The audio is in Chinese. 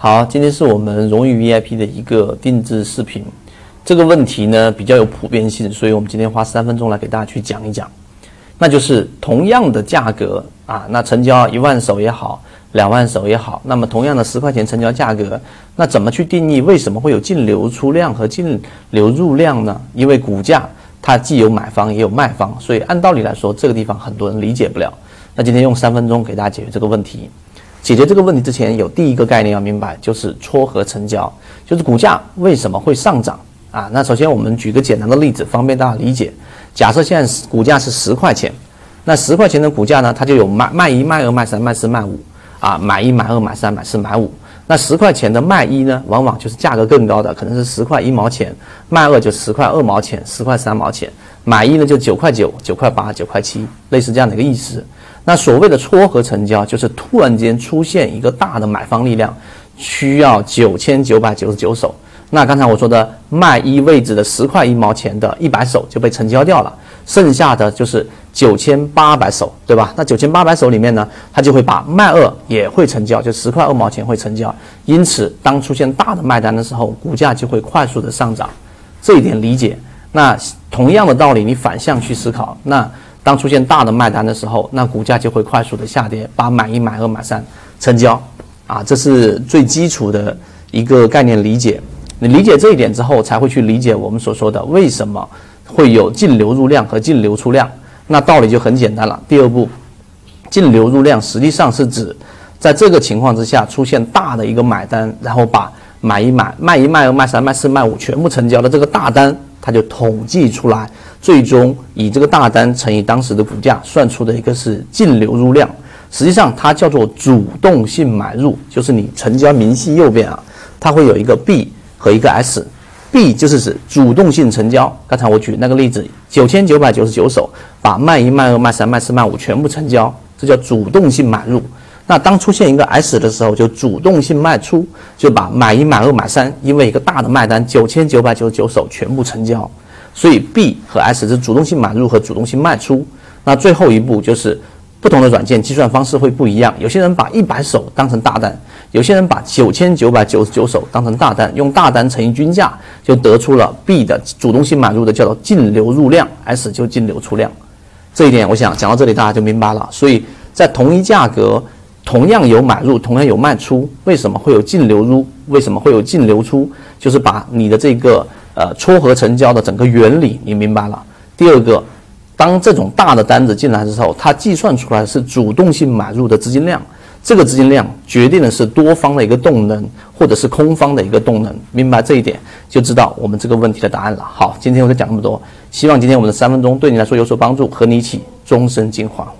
好，今天是我们荣誉 VIP 的一个定制视频。这个问题呢比较有普遍性，所以我们今天花三分钟来给大家去讲一讲。那就是同样的价格啊，那成交一万手也好，两万手也好，那么同样的十块钱成交价格，那怎么去定义为什么会有净流出量和净流入量呢？因为股价它既有买方也有卖方，所以按道理来说，这个地方很多人理解不了。那今天用三分钟给大家解决这个问题。解决这个问题之前，有第一个概念要明白，就是撮合成交，就是股价为什么会上涨啊？那首先我们举个简单的例子，方便大家理解。假设现在股价是十块钱，那十块钱的股价呢，它就有卖卖一、卖二、卖三、卖四、卖五啊，买一、买二、买三、买四、买五。那十块钱的卖一呢，往往就是价格更高的，可能是十块一毛钱；卖二就十块二毛钱、十块三毛钱；买一呢就九块九、九块八、九块七，类似这样的一个意思。那所谓的撮合成交，就是突然间出现一个大的买方力量，需要九千九百九十九手。那刚才我说的卖一位置的十块一毛钱的一百手就被成交掉了，剩下的就是九千八百手，对吧？那九千八百手里面呢，它就会把卖二也会成交，就十块二毛钱会成交。因此，当出现大的卖单的时候，股价就会快速的上涨。这一点理解。那同样的道理，你反向去思考，那。当出现大的卖单的时候，那股价就会快速的下跌，把买一、买二、买三成交，啊，这是最基础的一个概念理解。你理解这一点之后，才会去理解我们所说的为什么会有净流入量和净流出量。那道理就很简单了。第二步，净流入量实际上是指在这个情况之下出现大的一个买单，然后把买一、买卖一、卖二、卖三、卖四、卖五全部成交的这个大单。它就统计出来，最终以这个大单乘以当时的股价算出的一个是净流入量。实际上它叫做主动性买入，就是你成交明细右边啊，它会有一个 B 和一个 S。B 就是指主动性成交，刚才我举那个例子，九千九百九十九手把卖一、卖二、卖三、卖四、卖五全部成交，这叫主动性买入。那当出现一个 S 的时候，就主动性卖出，就把买一、买二、买三，因为一个大的卖单九千九百九十九手全部成交。所以 B 和 S 是主动性买入和主动性卖出。那最后一步就是不同的软件计算方式会不一样，有些人把一百手当成大单，有些人把九千九百九十九手当成大单，用大单乘以均价，就得出了 B 的主动性买入的叫做净流入量，S 就净流出量。这一点我想讲到这里大家就明白了。所以在同一价格。同样有买入，同样有卖出，为什么会有净流入？为什么会有净流出？就是把你的这个呃撮合成交的整个原理你明白了。第二个，当这种大的单子进来之后，它计算出来是主动性买入的资金量，这个资金量决定的是多方的一个动能，或者是空方的一个动能。明白这一点，就知道我们这个问题的答案了。好，今天我就讲这么多，希望今天我们的三分钟对你来说有所帮助，和你一起终身进化。